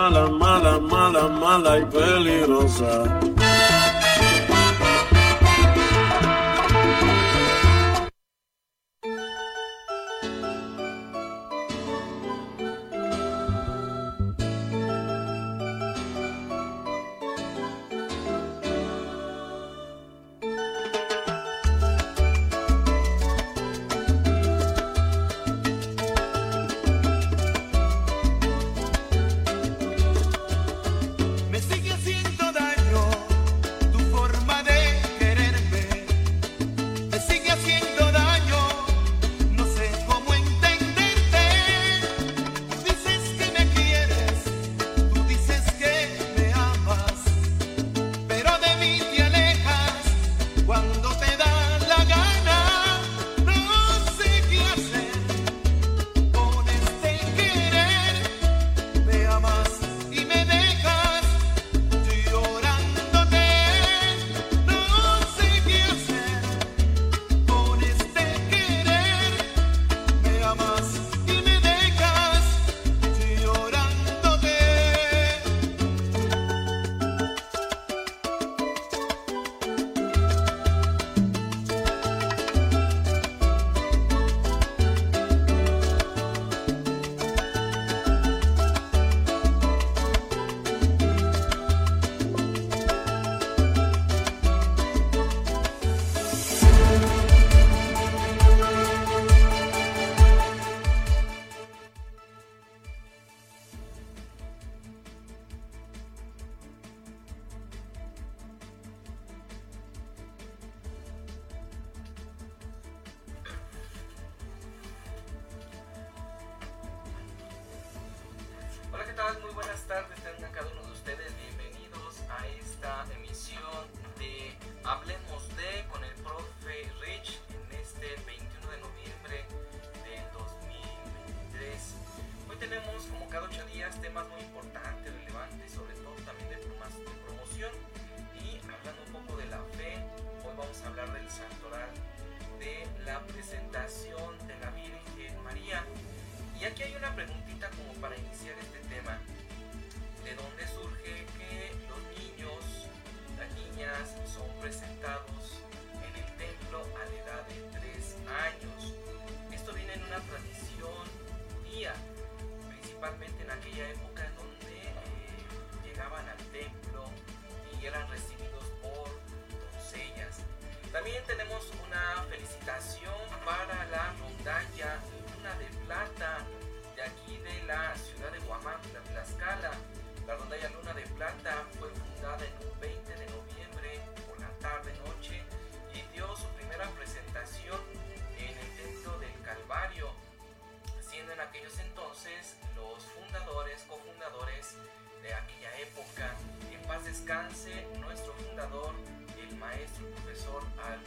mala, mala, mala, mala y peligrosa.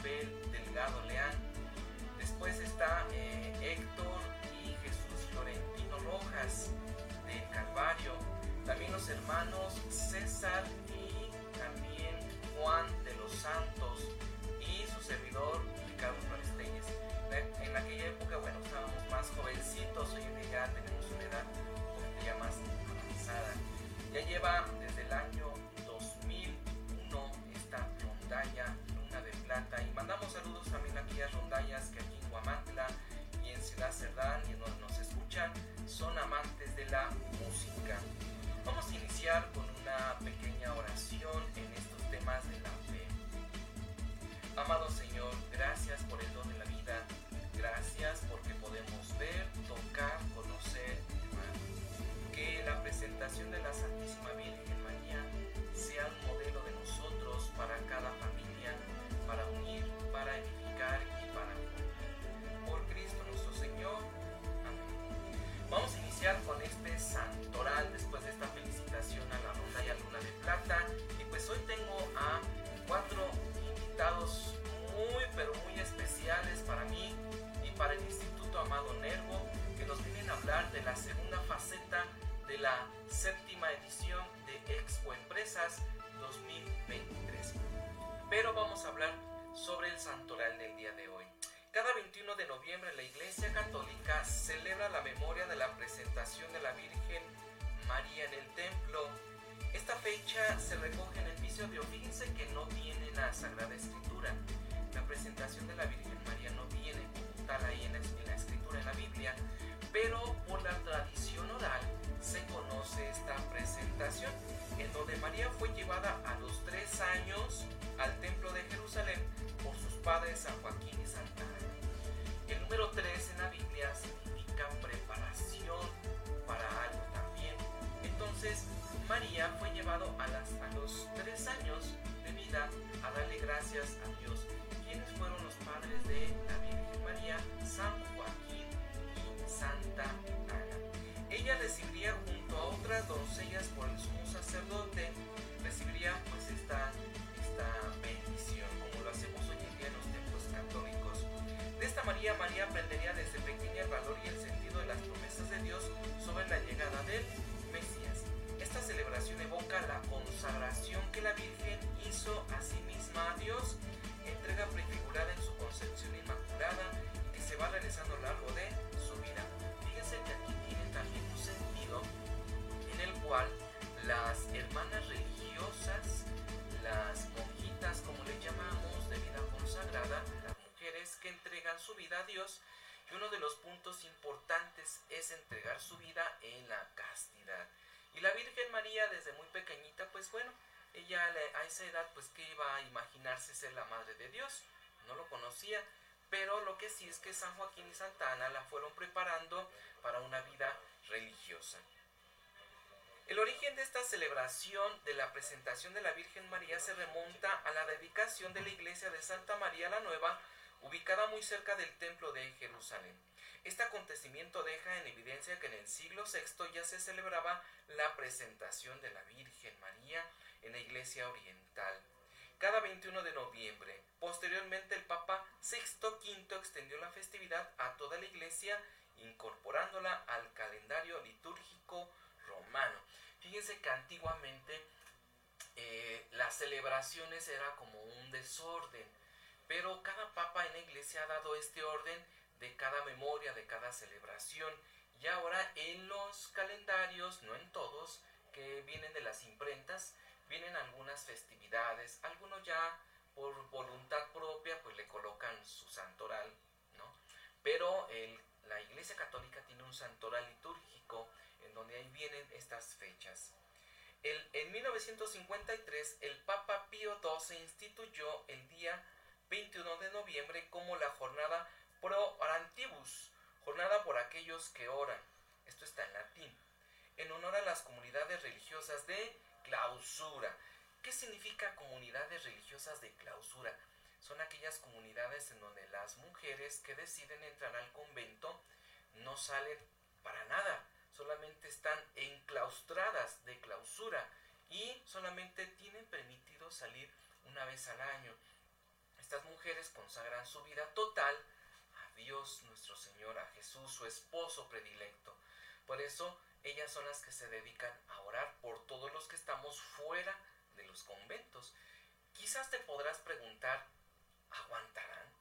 Delgado Leal. Después está eh, Héctor y Jesús Florentino Rojas del Calvario. También los hermanos César y también Juan de los Santos y su servidor Ricardo Flores En aquella época, bueno, estábamos más jovencitos, hoy en día ya tenemos una edad un ya más avanzada. Ya lleva de la Santísima Virgen María sean vida a Dios, y uno de los puntos importantes es entregar su vida en la castidad. Y la Virgen María desde muy pequeñita, pues bueno, ella a esa edad pues que iba a imaginarse ser la madre de Dios, no lo conocía, pero lo que sí es que San Joaquín y Santa Ana la fueron preparando para una vida religiosa. El origen de esta celebración de la presentación de la Virgen María se remonta a la dedicación de la iglesia de Santa María la Nueva, ubicada muy cerca del templo de Jerusalén. Este acontecimiento deja en evidencia que en el siglo VI ya se celebraba la presentación de la Virgen María en la iglesia oriental. Cada 21 de noviembre, posteriormente el Papa Sexto V extendió la festividad a toda la iglesia, incorporándola al calendario litúrgico romano. Fíjense que antiguamente eh, las celebraciones era como un desorden, pero cada papa en la iglesia ha dado este orden de cada memoria, de cada celebración. Y ahora en los calendarios, no en todos, que vienen de las imprentas, vienen algunas festividades, algunos ya por voluntad propia pues le colocan su santoral, ¿no? Pero el, la Iglesia Católica tiene un santoral litúrgico en donde ahí vienen estas fechas. El, en 1953 el Papa Pío XII instituyó el día 21 de noviembre como la jornada pro orantibus, jornada por aquellos que oran. Esto está en latín. En honor a las comunidades religiosas de clausura. ¿Qué significa comunidades religiosas de clausura? Son aquellas comunidades en donde las mujeres que deciden entrar al convento no salen para nada, solamente están enclaustradas de clausura y solamente tienen permitido salir una vez al año. Estas mujeres consagran su vida total a Dios nuestro Señor, a Jesús, su esposo predilecto. Por eso ellas son las que se dedican a orar por todos los que estamos fuera de los conventos. Quizás te podrás preguntar, ¿aguantarán?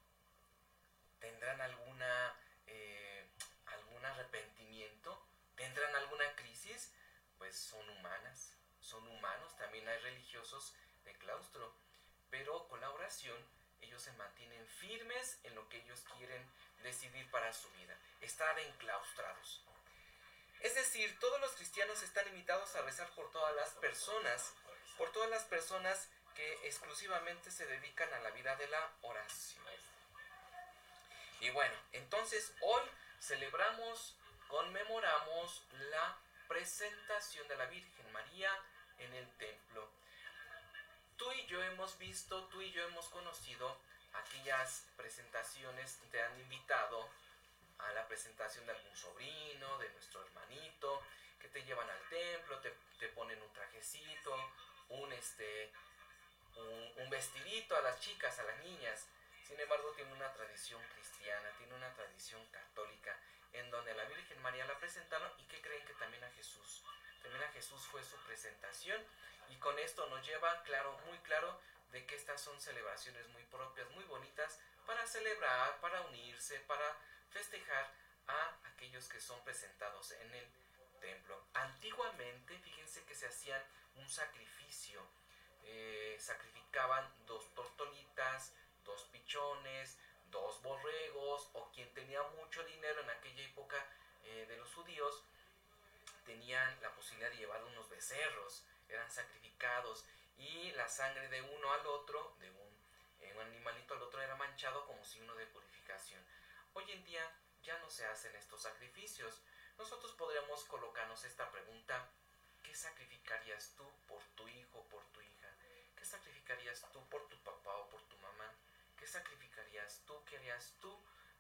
¿Tendrán alguna, eh, algún arrepentimiento? ¿Tendrán alguna crisis? Pues son humanas, son humanos, también hay religiosos de claustro, pero con la oración ellos se mantienen firmes en lo que ellos quieren decidir para su vida, estar enclaustrados. Es decir, todos los cristianos están invitados a rezar por todas las personas, por todas las personas que exclusivamente se dedican a la vida de la oración. Y bueno, entonces hoy celebramos, conmemoramos la presentación de la Virgen María en el templo. Tú y yo hemos visto, tú y yo hemos conocido aquellas presentaciones, te han invitado a la presentación de algún sobrino, de nuestro hermanito, que te llevan al templo, te, te ponen un trajecito, un, este, un, un, vestidito a las chicas, a las niñas. Sin embargo, tiene una tradición cristiana, tiene una tradición católica, en donde la Virgen María la presentaron y que creen que también a Jesús. También a Jesús fue su presentación y con esto nos lleva claro, muy claro, de que estas son celebraciones muy propias, muy bonitas para celebrar, para unirse, para festejar a aquellos que son presentados en el templo. Antiguamente, fíjense que se hacían un sacrificio. Eh, sacrificaban dos tortolitas, dos pichones, dos borregos, o quien tenía mucho dinero en aquella época eh, de los judíos, tenían la posibilidad de llevar unos becerros, eran sacrificados, y la sangre de uno al otro, de un, eh, un animalito al otro, era manchado como signo de purificación. Hoy en día ya no se hacen estos sacrificios. Nosotros podríamos colocarnos esta pregunta, ¿qué sacrificarías tú por tu hijo, por tu hija? ¿Qué sacrificarías tú por tu papá o por? ¿Qué sacrificarías tú? ¿Qué harías tú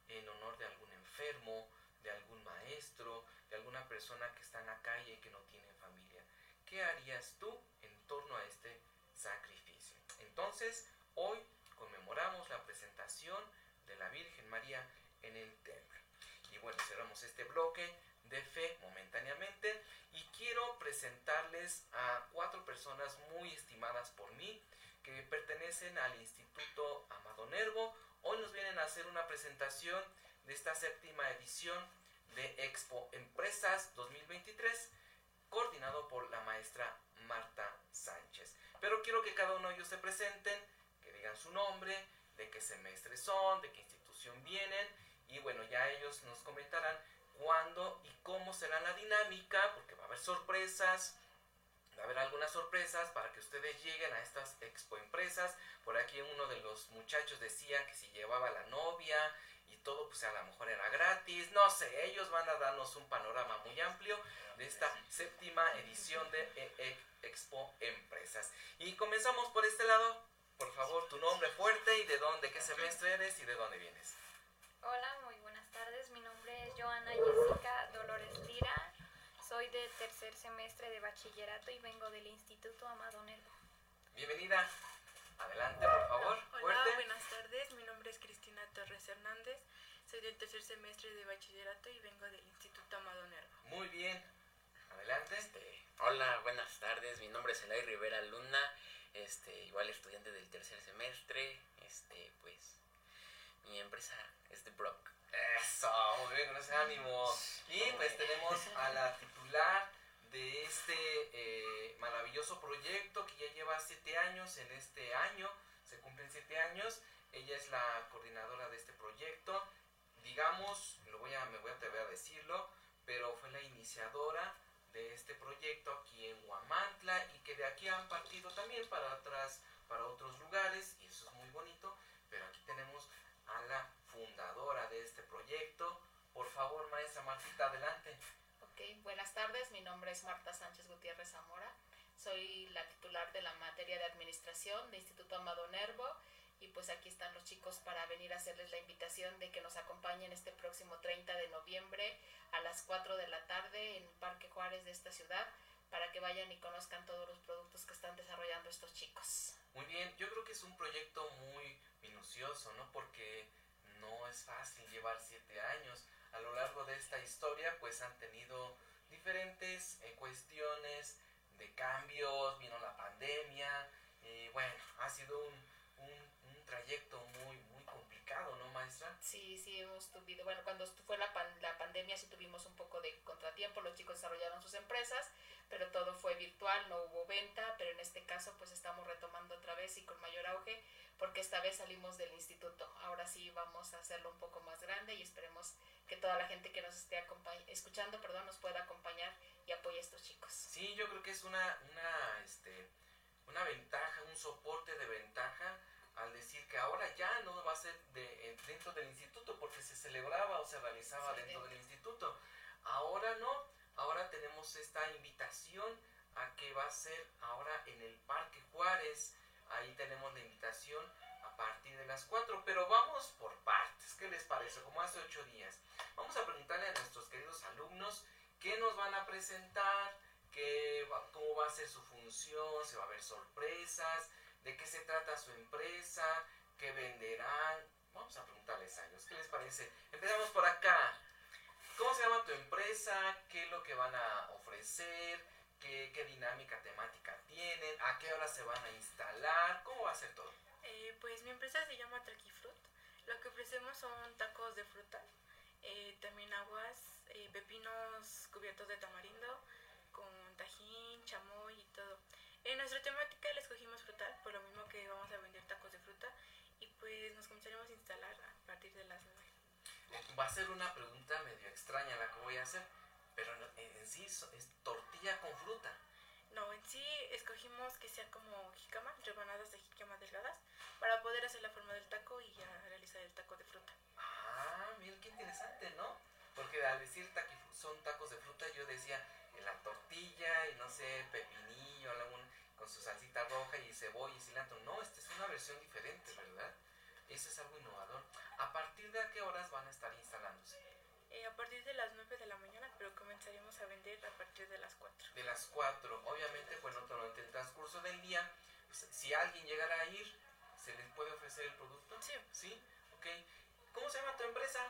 en honor de algún enfermo, de algún maestro, de alguna persona que está en la calle y que no tiene familia? ¿Qué harías tú en torno a este sacrificio? Entonces, hoy conmemoramos la presentación de la Virgen María en el templo. Y bueno, cerramos este bloque de fe momentáneamente y quiero presentarles a cuatro personas muy estimadas por mí que pertenecen al Instituto Nervo. Hoy nos vienen a hacer una presentación de esta séptima edición de Expo Empresas 2023, coordinado por la maestra Marta Sánchez. Pero quiero que cada uno de ellos se presenten, que digan su nombre, de qué semestre son, de qué institución vienen, y bueno, ya ellos nos comentarán cuándo y cómo será la dinámica, porque va a haber sorpresas, a haber algunas sorpresas para que ustedes lleguen a estas expo empresas. Por aquí uno de los muchachos decía que si llevaba la novia y todo, pues a lo mejor era gratis. No sé, ellos van a darnos un panorama muy amplio de esta séptima edición de e e Expo Empresas. Y comenzamos por este lado. Por favor, tu nombre fuerte y de dónde, qué semestre eres y de dónde vienes. Hola, muy buenas tardes. Mi nombre es Joana Jessica Dolores. Soy de tercer semestre de bachillerato y vengo del Instituto Amado Nervo. Bienvenida. Adelante, por favor. Hola, Fuerte. buenas tardes. Mi nombre es Cristina Torres Hernández. Soy del tercer semestre de bachillerato y vengo del Instituto Amado Nervo. Muy bien. Adelante. Este, hola, buenas tardes. Mi nombre es Elay Rivera Luna. Este, igual estudiante del tercer semestre. Este, pues, mi empresa es The Brock. Eso, muy bien, con ese ánimo. Y pues tenemos a la titular de este eh, maravilloso proyecto que ya lleva siete años. En este año se cumplen siete años. Ella es la coordinadora de este proyecto. Digamos, lo voy a, me voy a atrever a decirlo, pero fue la iniciadora de este proyecto aquí en Huamantla y que de aquí han partido también para atrás, para otros lugares, y eso es muy bonito. Pero aquí tenemos a la fundadora de este proyecto. Por favor, maestra Martita, adelante. Ok, buenas tardes. Mi nombre es Marta Sánchez Gutiérrez Zamora. Soy la titular de la materia de administración de Instituto Amado Nervo. Y pues aquí están los chicos para venir a hacerles la invitación de que nos acompañen este próximo 30 de noviembre a las 4 de la tarde en el Parque Juárez de esta ciudad para que vayan y conozcan todos los productos que están desarrollando estos chicos. Muy bien, yo creo que es un proyecto muy minucioso, ¿no? Porque no es fácil llevar siete años. A lo largo de esta historia, pues han tenido diferentes eh, cuestiones de cambios, vino la pandemia, bueno, ha sido un, un, un trayecto muy, muy complicado, ¿no, maestra? Sí, sí, hemos tenido, bueno, cuando fue la, pan- la pandemia sí tuvimos un poco de contratiempo, los chicos desarrollaron sus empresas, pero todo fue virtual, no hubo venta, pero en este caso pues estamos retomando otra vez y con mayor auge, porque esta vez salimos del instituto, ahora sí vamos a hacerlo un poco más grande y esperemos toda la gente que nos esté escuchando, perdón, nos pueda acompañar y apoye a estos chicos. Sí, yo creo que es una, una, este, una ventaja, un soporte de ventaja al decir que ahora ya no va a ser de, eh, dentro del instituto porque se celebraba o se realizaba Sí, dentro. del instituto. Ahora no, ahora tenemos esta invitación a que va a ser ahora en el Parque Juárez. Ahí tenemos la invitación a partir de las 4, pero vamos por partes. ¿Qué les parece? Como hace 8 días. Vamos a preguntarle a nuestros queridos alumnos qué nos van a presentar, qué cómo va a ser su función, si va a haber sorpresas, de qué se trata su empresa, qué venderán. Vamos a preguntarles a ellos, ¿qué les parece? Empezamos por acá. ¿Cómo se llama tu empresa? ¿Qué es lo que van a ofrecer? ¿Qué, qué dinámica temática tienen? ¿A qué hora se van a instalar? ¿Cómo va a ser todo? Eh, pues mi empresa se llama Fruit. Lo que ofrecemos son tacos de fruta, eh, también aguas, eh, pepinos cubiertos de tamarindo, con tajín, chamoy y todo. En nuestra temática la escogimos frutal, por lo mismo que vamos a vender tacos de fruta y pues nos comenzaremos a instalar a partir de las 9. Va a ser una pregunta medio extraña la que voy a hacer, pero en, en sí es tortilla con fruta. No, en sí escogimos que sea como jicama, rebanadas de jicama delgadas, para poder hacer la forma del taco y ya el taco de fruta. Ah, mira qué interesante, ¿no? Porque al decir son tacos de fruta, yo decía la tortilla y no sé, pepinillo, algún, con su salsita roja y cebolla y cilantro. No, esta es una versión diferente, ¿verdad? Eso es algo innovador. ¿A partir de qué horas van a estar instalándose? Eh, a partir de las 9 de la mañana, pero comenzaremos a vender a partir de las 4. De las 4. Obviamente, bueno, durante el transcurso del día, pues, si alguien llegara a ir, ¿se les puede ofrecer el producto? Sí. ¿Sí? Ok. ¿Cómo se llama tu empresa?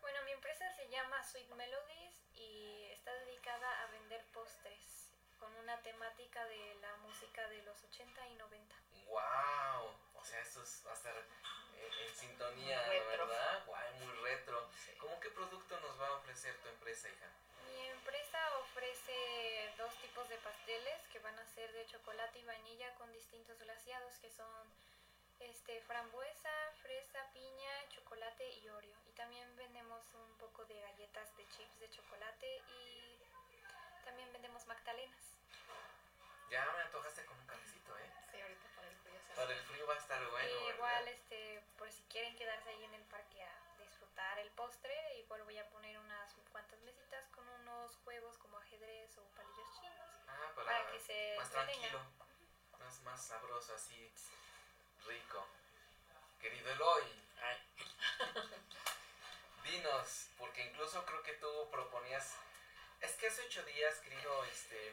Bueno, mi empresa se llama Sweet Melodies y está dedicada a vender postres con una temática de la música de los 80 y 90. ¡Wow! O sea, eso va a estar en, sintonía, ¿verdad? ¡Wow! Muy retro. ¿Cómo qué producto nos va a ofrecer tu empresa, hija? Mi empresa ofrece dos tipos de pasteles que van a ser de chocolate y vainilla con distintos glaciados que son este frambuesa, fresa, piña, chocolate y oreo. Y también vendemos un poco de galletas de chips de chocolate y también vendemos magdalenas. Ya me antojaste con un cafecito, ¿eh? Sí, ahorita para el frío. Para el frío va a estar bueno. Y igual, este, por si quieren quedarse ahí en el parque a disfrutar el postre, igual voy a poner unas cuantas mesitas con unos juegos como ajedrez o palillos chinos. Ah, para, que se más tranquilo, más, más sabroso, así rico. Querido Eloy, ay. dinos, porque incluso creo que tú proponías, es que hace ocho días, querido, este,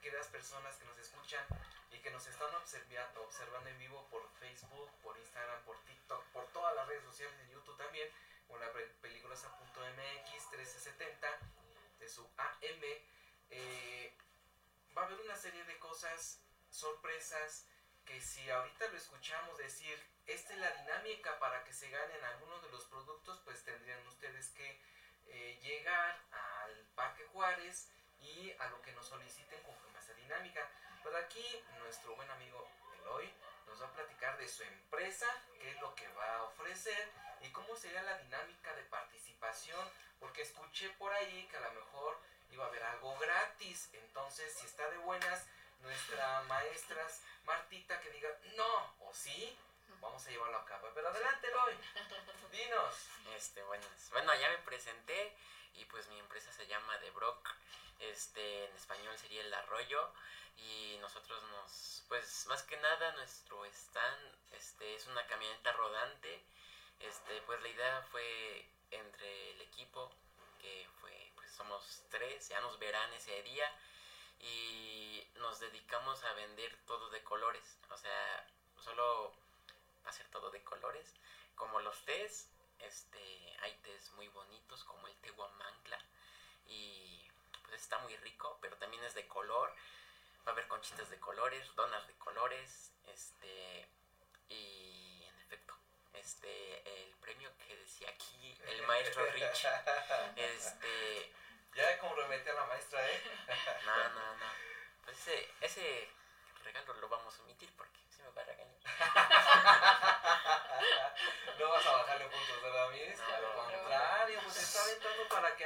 queridas personas que nos escuchan y que nos están observando, observando en vivo por Facebook, por Instagram, por TikTok, por todas las redes sociales de YouTube también, con la peligrosa.mx 1370 de su AM, eh, va a haber una serie de cosas, sorpresas, que si ahorita lo escuchamos decir, esta es la dinámica para que se ganen algunos de los productos, pues tendrían ustedes que eh, llegar al Parque Juárez y a lo que nos soliciten conforme a esa dinámica. Pero aquí nuestro buen amigo Eloy nos va a platicar de su empresa, qué es lo que va a ofrecer y cómo sería la dinámica de participación, porque escuché por ahí que a lo mejor iba a haber algo gratis, entonces si está de buenas, nuestra maestra Martita que diga no o sí, vamos a llevarlo a cabo. Pero adelante, Loy, dinos. Este, bueno, bueno, ya me presenté y pues mi empresa se llama The Brock. Este, en español sería El Arroyo y nosotros nos, pues más que nada nuestro stand, este, es una camioneta rodante. Este, pues la idea fue entre el equipo que fue, pues somos tres, ya nos verán ese día y nos dedicamos a vender todo de colores. O sea, solo hacer todo de colores. Como los tés, este, hay tés muy bonitos como el té guamangla y pues está muy rico, pero también es de color. Va a haber conchitas de colores, donas de colores, este y en efecto, este el premio que decía aquí el maestro Rich, este ya como remete a la maestra, ¿eh? No, no, no. Ese, ese regalo lo vamos a omitir porque se me va a regañar. no vas a bajarle puntos, ¿verdad, Miss? No, Al contrario, pues está aventando para que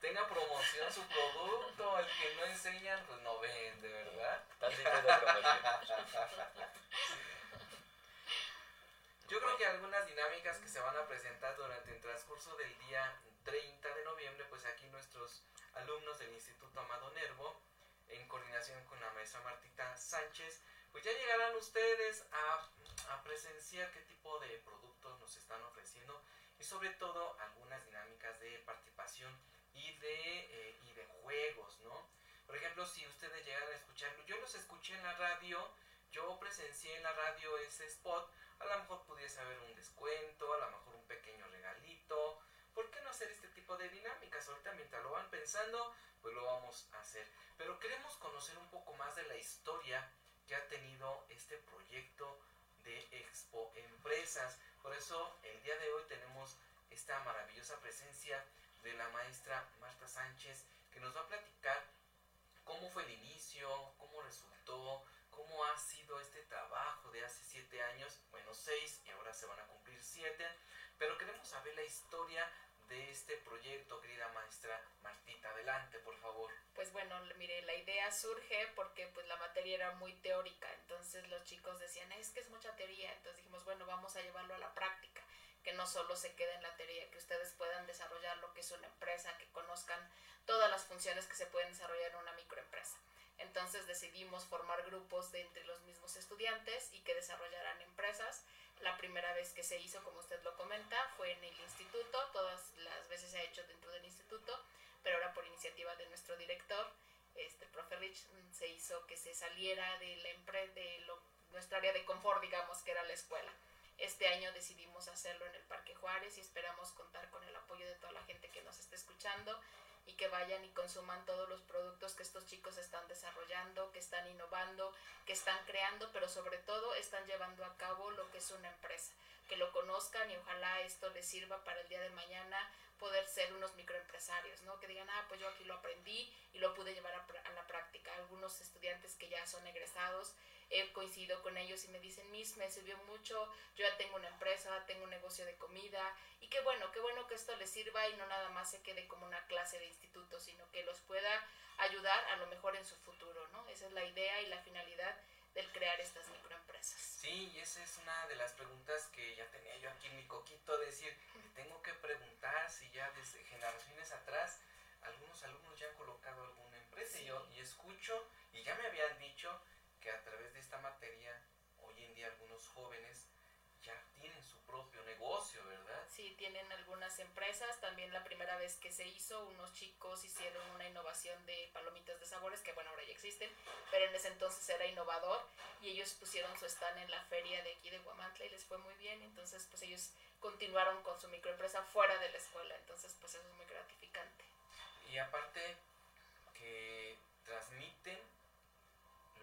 tenga promoción su producto. El que no enseñan, pues no vende, ¿verdad? Yo creo que algunas dinámicas que se van a presentar durante el transcurso del día 30 de noviembre, pues aquí nuestros alumnos del Instituto Amado Nervo, maestra Martita Sánchez, pues ya llegarán ustedes a, presenciar qué tipo de productos nos están ofreciendo y sobre todo algunas dinámicas de participación y de, eh, y de juegos, ¿no? Por ejemplo, si ustedes llegan a escucharlo, yo los escuché en la radio, yo presencié en la radio ese spot, a lo mejor pudiese haber un descuento, a lo mejor un pequeño regalito, ¿por qué no hacer este tipo de dinámicas? Ahorita mientras lo van pensando, pues lo vamos a hacer. Pero queremos conocer un poco más de la historia que ha tenido este proyecto de Expo Empresas. Por eso el día de hoy tenemos esta maravillosa presencia de la maestra Marta Sánchez que nos va a platicar ¿Cómo fue el inicio? ¿Cómo resultó? ¿Cómo ha sido este trabajo de hace siete años? Bueno, seis y ahora se van a cumplir siete. Pero queremos saber la historia de este proyecto, querida maestra. Adelante, por favor. Pues bueno, mire, la idea surge porque pues la materia era muy teórica, entonces los chicos decían, es que es mucha teoría, entonces dijimos, bueno, vamos a llevarlo a la práctica, que no solo se quede en la teoría, que ustedes puedan desarrollar lo que es una empresa, que conozcan todas las funciones que se pueden desarrollar en una microempresa. Entonces decidimos formar grupos de entre los mismos estudiantes y que desarrollaran empresas. La primera vez que se hizo, como usted lo comenta, fue en el instituto, todas las veces se ha hecho dentro del instituto, pero ahora por iniciativa de nuestro director, este profe Rich, se hizo que se saliera de la empresa, de lo, nuestra área de confort, digamos, que era la escuela. Este año decidimos hacerlo en el Parque Juárez y esperamos contar con el apoyo de toda la gente que nos esté escuchando y que vayan y consuman todos los productos que estos chicos están desarrollando, que están innovando, que están creando, pero sobre todo están llevando a cabo lo que es una empresa. Que lo conozcan y ojalá esto les sirva para el día de mañana poder ser unos microempresarios, ¿no? Que digan, ah, pues yo aquí lo aprendí y lo pude llevar a, la práctica. Algunos estudiantes que ya son egresados he coincidido con ellos y me dicen, Miss, me sirvió mucho, yo ya tengo una empresa, tengo un negocio de comida y qué bueno, qué bueno que esto les sirva y no nada más se quede como una clase de instituto, sino que los pueda ayudar a lo mejor en su futuro, ¿no? Esa es la idea y la finalidad del crear estas microempresas. Sí, y esa es una de las preguntas que ya tenía yo aquí en mi coquito, decir, tengo que preguntar si ya desde generaciones atrás algunos alumnos ya han colocado alguna empresa. Y yo y escucho y ya me habían dicho que a través de esta materia, hoy en día algunos jóvenes ya tienen su propio negocio, ¿verdad? Sí, tienen algunas empresas. También la primera vez que se hizo, unos chicos hicieron una innovación de palomitas de sabores, que bueno, ahora ya existen, pero en ese entonces era innovador y ellos pusieron su stand en la feria de aquí de Guamantla y les fue muy bien. Entonces, pues ellos continuaron con su microempresa fuera de la escuela. Entonces, pues eso es muy gratificante. Y aparte que transmiten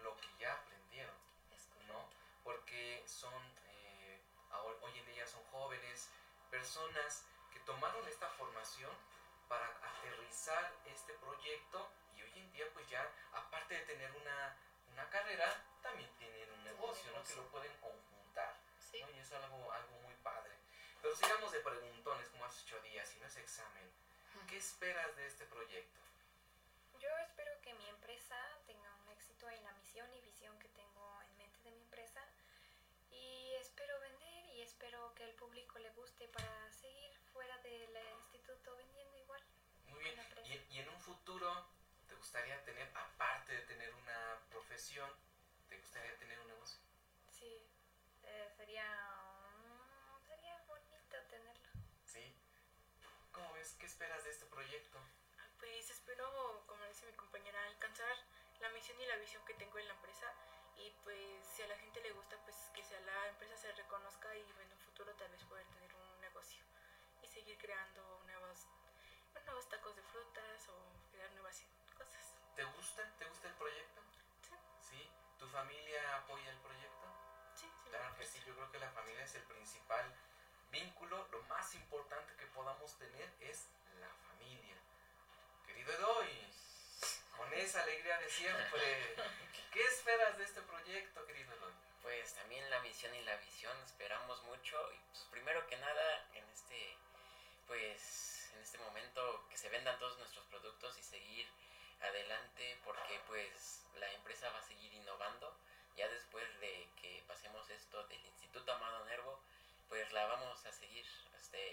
lo que ya aprendieron, ¿no? Porque son, eh, hoy en día son jóvenes, personas que tomaron esta formación para aterrizar este proyecto y hoy en día pues ya, aparte de tener una, una carrera, también tienen un negocio, ¿no? Que lo pueden conjuntar, Sí. ¿no? Y es algo, algo muy padre. Pero sigamos de preguntones como hace ocho días, y no es examen. ¿Qué esperas de este proyecto? Yo espero que mi empresa tenga un éxito en la misión y visión que tengo en mente de mi empresa y espero vender y espero que al público le guste para seguir fuera del instituto vendiendo igual. Muy bien. Y, y en un futuro, ¿te gustaría tener, aparte de tener una profesión, ¿te gustaría tener un negocio? Sí, eh, sería, mm, sería bonito tenerlo. ¿Sí? ¿Cómo ves? ¿Qué esperas de este proyecto? Pues espero, como dice mi compañera, alcanzar la misión y la visión que tengo en la empresa y pues si a la gente le gusta, pues que sea la empresa se reconozca y en un futuro tal vez poder tener un negocio y seguir creando nuevos, nuevos tacos de frutas o crear nuevas cosas. ¿Te gusta? ¿Te gusta el proyecto? Sí, ¿Sí? ¿Tu familia apoya el proyecto? sí, sí. Claro que sí, yo creo que la familia es el principal vínculo. Lo más importante que podamos tener es la familia. Querido Edoy, con esa alegría de siempre, ¿qué esperas de este proyecto, querido Edoy? Pues también la misión y la visión esperamos mucho. Y pues primero que nada en este pues en este momento que se vendan todos nuestros productos y seguir adelante porque pues la empresa va a seguir innovando. Ya después de que pasemos esto del Instituto Amado Nervo pues la vamos a seguir. Este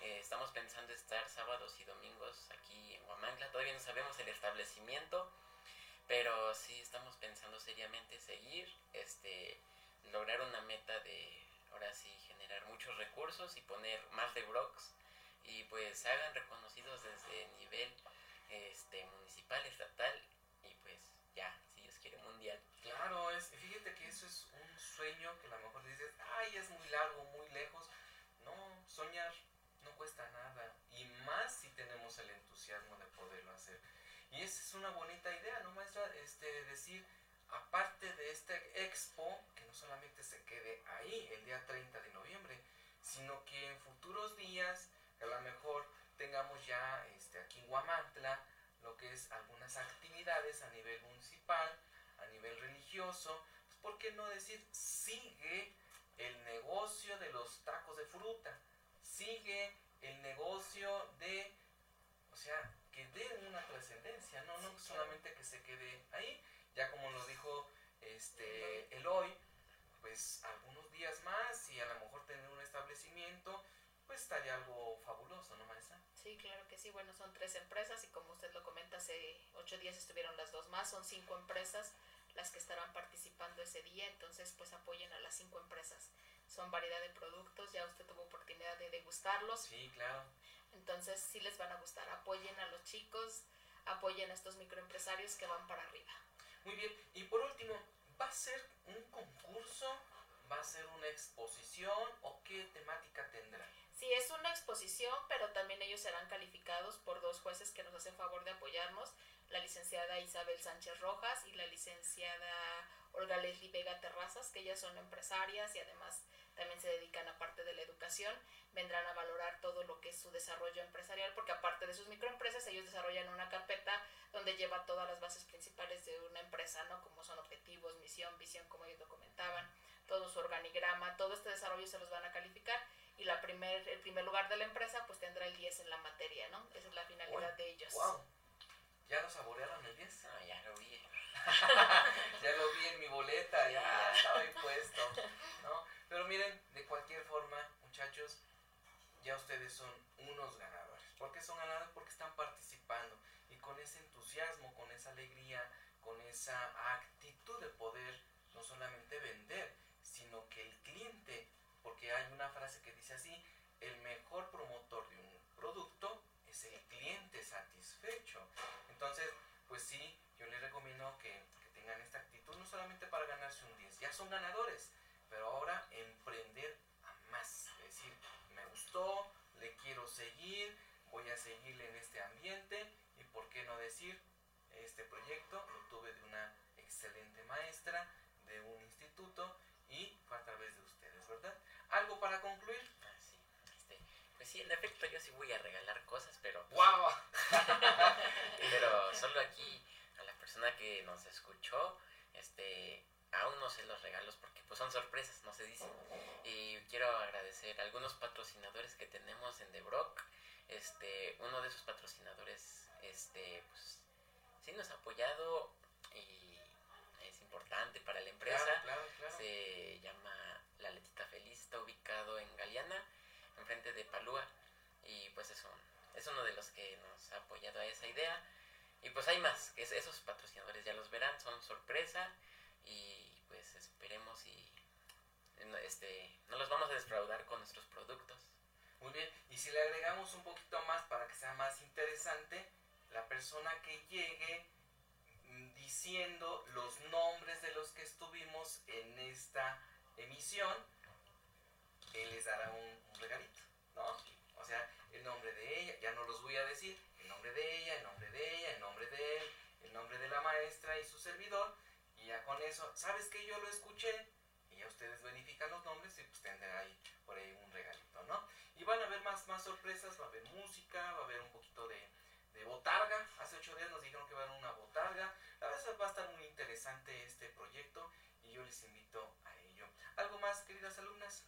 eh, estamos pensando estar sábados y domingos aquí en Huamantla. Todavía no sabemos el establecimiento pero sí estamos pensando seriamente seguir este lograr una meta de ahora sí generar muchos recursos y poner más de Brox y pues se hagan reconocidos desde nivel este municipal, estatal y pues ya, si Dios quiere mundial. Claro, es, fíjate que eso es un sueño que a lo mejor dices, ay, es muy largo, muy lejos. No, soñar no cuesta nada. Y más si tenemos el entusiasmo de poderlo hacer. Y esa es una bonita idea, ¿no, maestra? Este, decir, aparte de este expo, que no solamente se quede ahí el día 30 de noviembre, sino que en futuros días, a lo mejor tengamos ya este, aquí en Huamantla, lo que es algunas actividades a nivel municipal, a nivel religioso, pues, ¿por qué no decir sigue el negocio de los tacos de fruta? Sigue el negocio de, o sea, que dé una trascendencia, ¿no? no solamente que se quede ahí, ya como nos dijo este Eloy, pues algunos días más y a lo mejor tener un establecimiento, pues estaría algo fabuloso, ¿no, maestra? Sí, claro que sí. Bueno, son tres empresas y como usted lo comenta, hace ocho días estuvieron las dos más, son cinco empresas las que estarán participando ese día, entonces pues apoyen a las cinco empresas. Son variedad de productos, ya usted tuvo oportunidad de degustarlos. Sí, claro. Entonces sí les van a gustar, apoyen a los chicos, apoyen a estos microempresarios que van para arriba. Muy bien, y por último, ¿va a ser un concurso? ¿Va a ser una exposición o qué temática tendrá? Sí, es una exposición, pero también ellos serán calificados por dos jueces que nos hacen favor de apoyarnos, la licenciada Isabel Sánchez Rojas y la licenciada Olga Leslie Vega Terrazas, que ellas son empresarias y además también se dedican a parte de la educación, vendrán a valorar todo lo que es su desarrollo empresarial, porque aparte de sus microempresas, ellos desarrollan una carpeta donde lleva todas las bases principales de una empresa, ¿no? Como son objetivos, misión, visión, como ellos lo comentaban, todo su organigrama, todo este desarrollo se los van a calificar y la primer, el primer lugar de la empresa pues tendrá el 10 en la materia, ¿no? Esa es la finalidad de ellos. Wow. ¿Ya lo saborearon el 10? No, ya lo vi. ya lo vi en mi boleta, ya estaba ahí puesto. ¿no? Pero miren, de cualquier forma, muchachos, ya ustedes son unos ganadores. ¿Por qué son ganadores? Porque están participando y con ese entusiasmo, con esa alegría, con esa actitud de poder no solamente vender, sino que el cliente, porque hay una frase que dice así, el mejor promotor de un producto es el cliente satisfecho. Entonces, pues sí, yo les recomiendo que, tengan esta actitud, no solamente para ganarse un 10, ya son ganadores, pero ahora emprender a más. Es decir, me gustó, le quiero seguir, voy a seguirle en este ambiente y por qué no decir, este proyecto lo tuve de una excelente maestra, de un instituto y fue a través de ustedes, ¿verdad? ¿Algo para concluir? Ah, sí. Este, pues sí, en efecto yo sí voy a regalar cosas, pero... ¡Guau! pero solo aquí a la persona que nos escuchó, este, aún no sé los regalos porque pues son sorpresas, no se dicen. Y quiero agradecer a algunos patrocinadores que tenemos en The Brock. Este, uno de esos patrocinadores, este, pues, sí nos ha apoyado y es importante para la empresa. Claro, claro, claro. Se llama La Letita Feliz, está ubicado en Galeana, enfrente de Palúa. Y pues es, un, es uno de los que nos ha apoyado a esa idea. Y pues hay más, es- esos patrocinadores ya los verán, son sorpresa. Y pues esperemos y no, este, no los vamos a defraudar con nuestros productos. Muy bien, y si le agregamos un poquito más para que sea más interesante, la persona que llegue mm, diciendo los nombres de los que estuvimos en esta emisión, él les dará un regalito, ¿no? O sea, el nombre de ella, ya no los voy a decir, el nombre de ella, el nombre de ella, el nombre de él, el nombre de la maestra y su servidor, y ya con eso, ¿sabes que yo lo escuché? Ustedes verifican los nombres y pues tendrán ahí por ahí un regalito, ¿no? Y van a haber más, más sorpresas, va a haber música, va a haber un poquito de, de botarga. Hace ocho días nos dijeron que va a haber una botarga. La verdad va a estar muy interesante este proyecto y yo les invito a ello. ¿Algo más, queridas alumnas?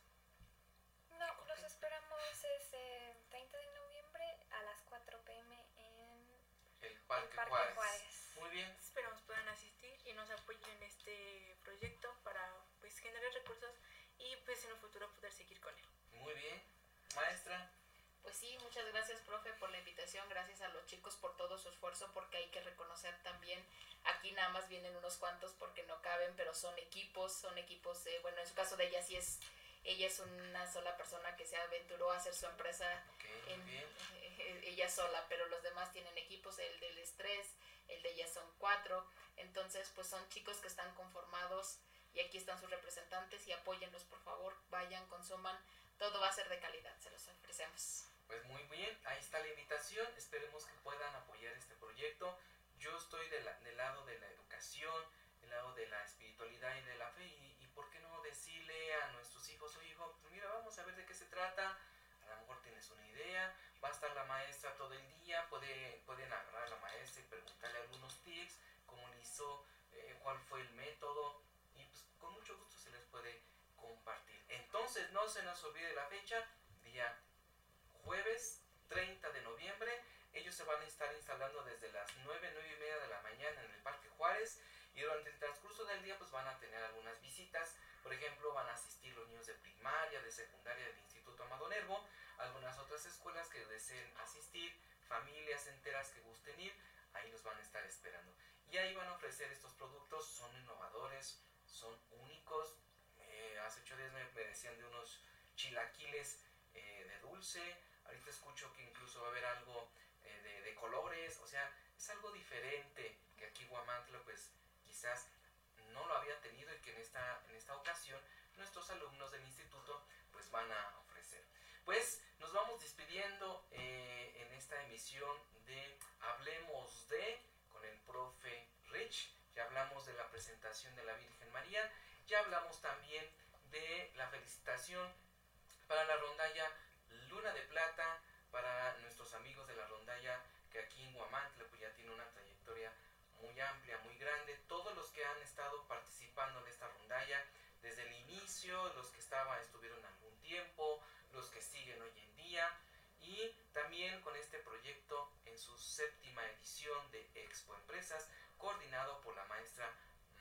No, los esperamos ese 30 de noviembre a las 4 pm en El el Parque, Parque Juárez. Juárez. Muy bien. Esperamos puedan asistir y nos apoyen en este proyecto para pues generar recursos y pues en un futuro poder seguir con él. Muy bien. Maestra, Pues sí, muchas gracias, profe, por la invitación. Gracias a los chicos por todo su esfuerzo, porque hay que reconocer también. Aquí nada más vienen unos cuantos porque no caben, pero son equipos, son equipos. eh, bueno, en su caso de ella sí es. Ella es una sola persona que se aventuró a hacer su empresa ok, muy en- bien. eh, ella sola, pero los demás tienen equipos, el del estrés, el de ella son cuatro, entonces pues son chicos que están conformados y aquí están sus representantes y apóyenlos por favor, vayan, consuman, todo va a ser de calidad, se los ofrecemos. Pues muy bien, ahí está la invitación. Esperemos que puedan apoyar este proyecto. Yo estoy de la- del lado de la educación, del lado de la espiritualidad y de la fe. Y, por qué no decirle a nuestros hijos, oye hijo, pues mira, vamos a ver de qué se trata. A lo mejor tienes una idea. Va a estar la maestra todo el día. Puede, pueden agarrar a la maestra y preguntar hizo, eh, cuál fue el método y pues con mucho gusto se les puede compartir. Entonces no se nos olvide la fecha, día jueves 30 de noviembre. Ellos se van a estar instalando desde las 9, 9 y media de la mañana en el Parque Juárez y durante el transcurso del día pues van a tener algunas visitas. Por ejemplo, van a asistir los niños de primaria, de secundaria del Instituto Amado Nervo, algunas otras escuelas que deseen asistir, familias enteras que gusten ir, ahí los van a estar esperando. Y ahí van a ofrecer estos productos, son innovadores, son únicos. Hace ocho días me, decían de unos chilaquiles eh, de dulce, ahorita escucho que incluso va a haber algo eh, de, de, colores, o sea, es algo diferente que aquí Guamantla pues quizás no lo había tenido y que en esta, en esta ocasión nuestros alumnos del instituto pues van a ofrecer. Pues nos vamos despidiendo eh, en esta emisión de Hablemos de con el profe Rich. Ya hablamos de la presentación de la Virgen María, ya hablamos también de la felicitación para la rondalla Luna de Plata, para nuestros amigos de la rondalla que aquí en Guamantla pues ya tiene una trayectoria muy amplia, muy grande. Todos los que han estado participando en esta rondalla desde el inicio, los que estaban, estuvieron algún tiempo, los que siguen hoy en día y también con este proyecto en su séptima edición de Expo Empresas, coordinado por la maestra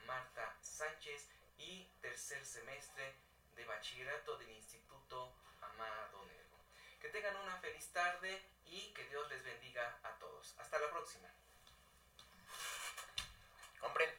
Marta Sánchez y tercer semestre de bachillerato del Instituto Amado Nervo. Que tengan una feliz tarde y que Dios les bendiga a todos. Hasta la próxima. Compren